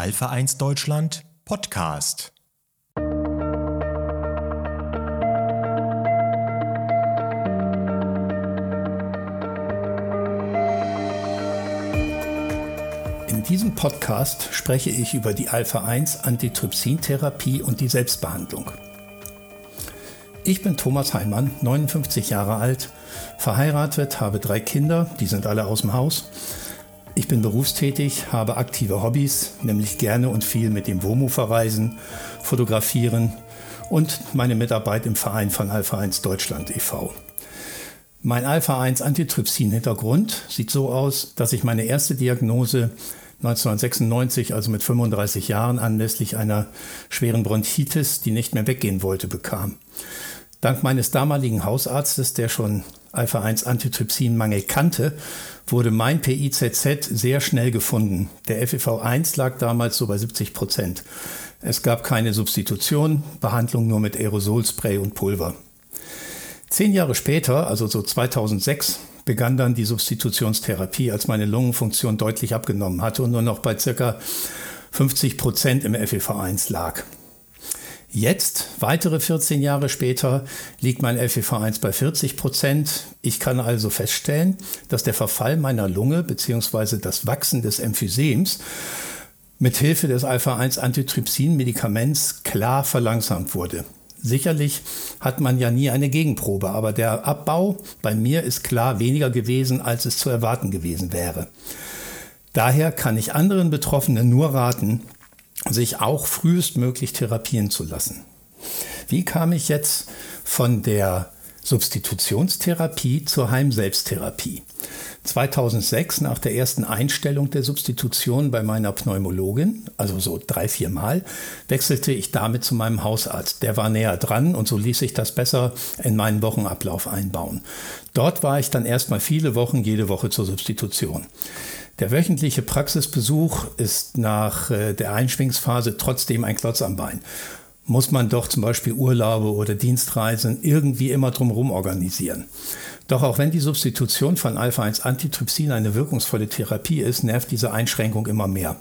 Alpha 1 Deutschland Podcast. In diesem Podcast spreche ich über die Alpha-1 Antitrypsin-Therapie und die Selbstbehandlung. Ich bin Thomas Heimann, 59 Jahre alt, verheiratet, habe drei Kinder, die sind alle aus dem Haus ich bin berufstätig, habe aktive Hobbys, nämlich gerne und viel mit dem WOMO verreisen, fotografieren und meine Mitarbeit im Verein von Alpha 1 Deutschland e.V. Mein Alpha 1 Antitrypsin-Hintergrund sieht so aus, dass ich meine erste Diagnose 1996, also mit 35 Jahren, anlässlich einer schweren Bronchitis, die nicht mehr weggehen wollte, bekam. Dank meines damaligen Hausarztes, der schon Alpha-1-Antitrypsinmangel kannte, wurde mein PIZZ sehr schnell gefunden. Der FEV1 lag damals so bei 70 Prozent. Es gab keine Substitution, Behandlung nur mit Aerosolspray und Pulver. Zehn Jahre später, also so 2006, begann dann die Substitutionstherapie, als meine Lungenfunktion deutlich abgenommen hatte und nur noch bei ca. 50 Prozent im FEV1 lag. Jetzt, weitere 14 Jahre später, liegt mein FEV1 bei 40 Prozent. Ich kann also feststellen, dass der Verfall meiner Lunge bzw. das Wachsen des Emphysems mit Hilfe des Alpha-1-Antitrypsin-Medikaments klar verlangsamt wurde. Sicherlich hat man ja nie eine Gegenprobe, aber der Abbau bei mir ist klar weniger gewesen, als es zu erwarten gewesen wäre. Daher kann ich anderen Betroffenen nur raten, sich auch frühestmöglich therapieren zu lassen. Wie kam ich jetzt von der Substitutionstherapie zur Heimselbsttherapie? 2006 nach der ersten Einstellung der Substitution bei meiner Pneumologin, also so drei, vier Mal, wechselte ich damit zu meinem Hausarzt. Der war näher dran und so ließ sich das besser in meinen Wochenablauf einbauen. Dort war ich dann erstmal viele Wochen jede Woche zur Substitution. Der wöchentliche Praxisbesuch ist nach äh, der Einschwingsphase trotzdem ein Klotz am Bein. Muss man doch zum Beispiel Urlaube oder Dienstreisen irgendwie immer drumherum organisieren. Doch auch wenn die Substitution von Alpha-1-Antitrypsin eine wirkungsvolle Therapie ist, nervt diese Einschränkung immer mehr.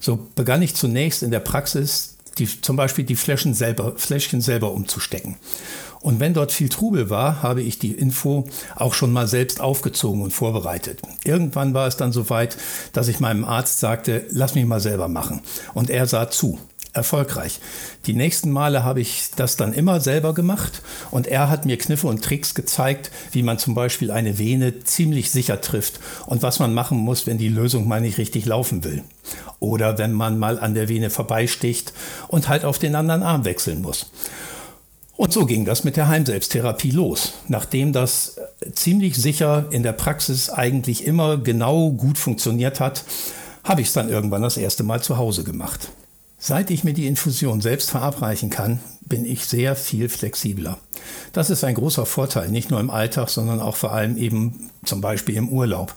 So begann ich zunächst in der Praxis die, zum Beispiel die Fläschchen selber, Fläschchen selber umzustecken. Und wenn dort viel Trubel war, habe ich die Info auch schon mal selbst aufgezogen und vorbereitet. Irgendwann war es dann soweit, dass ich meinem Arzt sagte, lass mich mal selber machen. Und er sah zu. Erfolgreich. Die nächsten Male habe ich das dann immer selber gemacht und er hat mir Kniffe und Tricks gezeigt, wie man zum Beispiel eine Vene ziemlich sicher trifft und was man machen muss, wenn die Lösung mal nicht richtig laufen will. Oder wenn man mal an der Vene vorbeisticht und halt auf den anderen Arm wechseln muss. Und so ging das mit der Heimselbsttherapie los. Nachdem das ziemlich sicher in der Praxis eigentlich immer genau gut funktioniert hat, habe ich es dann irgendwann das erste Mal zu Hause gemacht. Seit ich mir die Infusion selbst verabreichen kann, bin ich sehr viel flexibler. Das ist ein großer Vorteil, nicht nur im Alltag, sondern auch vor allem eben zum Beispiel im Urlaub.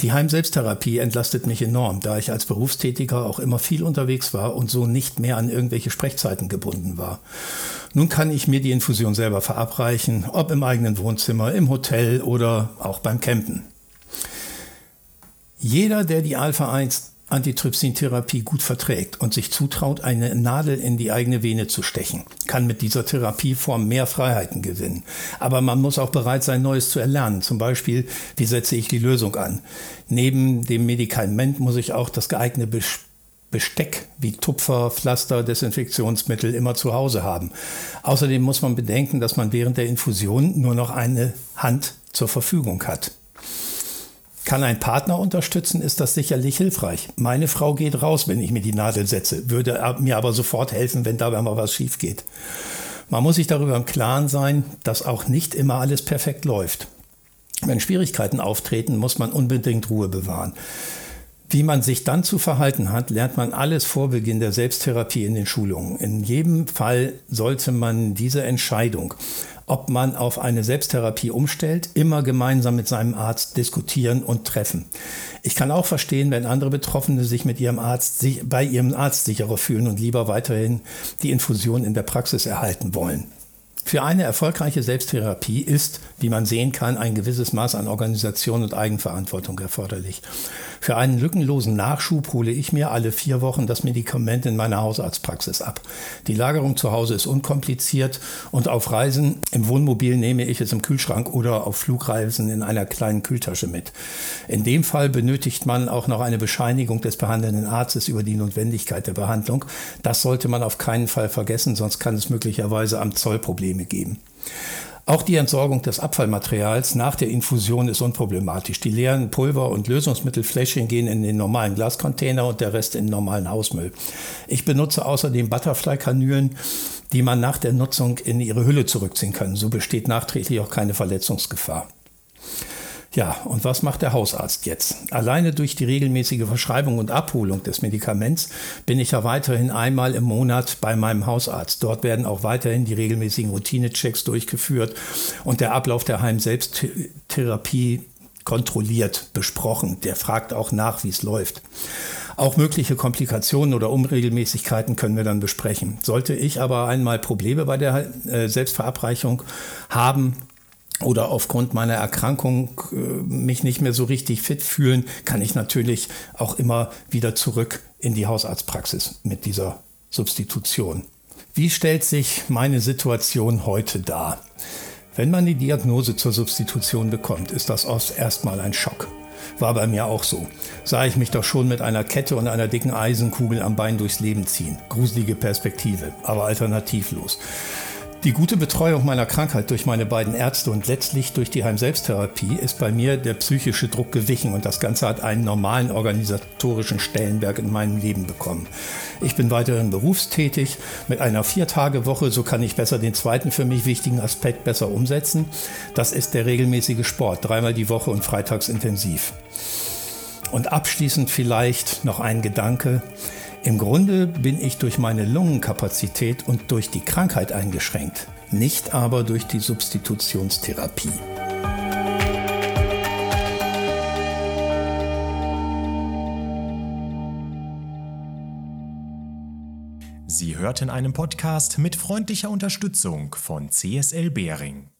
Die Heimselbsttherapie entlastet mich enorm, da ich als Berufstätiger auch immer viel unterwegs war und so nicht mehr an irgendwelche Sprechzeiten gebunden war. Nun kann ich mir die Infusion selber verabreichen, ob im eigenen Wohnzimmer, im Hotel oder auch beim Campen. Jeder, der die Alpha 1 Antitrypsintherapie gut verträgt und sich zutraut, eine Nadel in die eigene Vene zu stechen, kann mit dieser Therapieform mehr Freiheiten gewinnen. Aber man muss auch bereit sein, Neues zu erlernen. Zum Beispiel, wie setze ich die Lösung an? Neben dem Medikament muss ich auch das geeignete Besteck wie Tupfer, Pflaster, Desinfektionsmittel immer zu Hause haben. Außerdem muss man bedenken, dass man während der Infusion nur noch eine Hand zur Verfügung hat. Kann ein Partner unterstützen, ist das sicherlich hilfreich. Meine Frau geht raus, wenn ich mir die Nadel setze, würde mir aber sofort helfen, wenn dabei mal was schief geht. Man muss sich darüber im Klaren sein, dass auch nicht immer alles perfekt läuft. Wenn Schwierigkeiten auftreten, muss man unbedingt Ruhe bewahren. Wie man sich dann zu verhalten hat, lernt man alles vor Beginn der Selbsttherapie in den Schulungen. In jedem Fall sollte man diese Entscheidung ob man auf eine Selbsttherapie umstellt, immer gemeinsam mit seinem Arzt diskutieren und treffen. Ich kann auch verstehen, wenn andere Betroffene sich mit ihrem Arzt bei ihrem Arzt sicherer fühlen und lieber weiterhin die Infusion in der Praxis erhalten wollen. Für eine erfolgreiche Selbsttherapie ist, wie man sehen kann, ein gewisses Maß an Organisation und Eigenverantwortung erforderlich. Für einen lückenlosen Nachschub hole ich mir alle vier Wochen das Medikament in meiner Hausarztpraxis ab. Die Lagerung zu Hause ist unkompliziert und auf Reisen im Wohnmobil nehme ich es im Kühlschrank oder auf Flugreisen in einer kleinen Kühltasche mit. In dem Fall benötigt man auch noch eine Bescheinigung des behandelnden Arztes über die Notwendigkeit der Behandlung. Das sollte man auf keinen Fall vergessen, sonst kann es möglicherweise am Zoll Probleme geben. Auch die Entsorgung des Abfallmaterials nach der Infusion ist unproblematisch. Die leeren Pulver- und Lösungsmittelfläschchen gehen in den normalen Glascontainer und der Rest in den normalen Hausmüll. Ich benutze außerdem Butterfly-Kanülen, die man nach der Nutzung in ihre Hülle zurückziehen kann. So besteht nachträglich auch keine Verletzungsgefahr. Ja, und was macht der Hausarzt jetzt? Alleine durch die regelmäßige Verschreibung und Abholung des Medikaments bin ich ja weiterhin einmal im Monat bei meinem Hausarzt. Dort werden auch weiterhin die regelmäßigen Routinechecks durchgeführt und der Ablauf der Heimselbsttherapie kontrolliert besprochen. Der fragt auch nach, wie es läuft. Auch mögliche Komplikationen oder Unregelmäßigkeiten können wir dann besprechen. Sollte ich aber einmal Probleme bei der äh, Selbstverabreichung haben, oder aufgrund meiner Erkrankung äh, mich nicht mehr so richtig fit fühlen, kann ich natürlich auch immer wieder zurück in die Hausarztpraxis mit dieser Substitution. Wie stellt sich meine Situation heute dar? Wenn man die Diagnose zur Substitution bekommt, ist das erstmal ein Schock. War bei mir auch so. Sah ich mich doch schon mit einer Kette und einer dicken Eisenkugel am Bein durchs Leben ziehen. Gruselige Perspektive, aber alternativlos. Die gute Betreuung meiner Krankheit durch meine beiden Ärzte und letztlich durch die Heimselbsttherapie ist bei mir der psychische Druck gewichen und das Ganze hat einen normalen organisatorischen Stellenberg in meinem Leben bekommen. Ich bin weiterhin berufstätig mit einer Viertagewoche, so kann ich besser den zweiten für mich wichtigen Aspekt besser umsetzen. Das ist der regelmäßige Sport, dreimal die Woche und freitags intensiv. Und abschließend vielleicht noch ein Gedanke. Im Grunde bin ich durch meine Lungenkapazität und durch die Krankheit eingeschränkt, nicht aber durch die Substitutionstherapie. Sie hörten einen Podcast mit freundlicher Unterstützung von CSL Behring.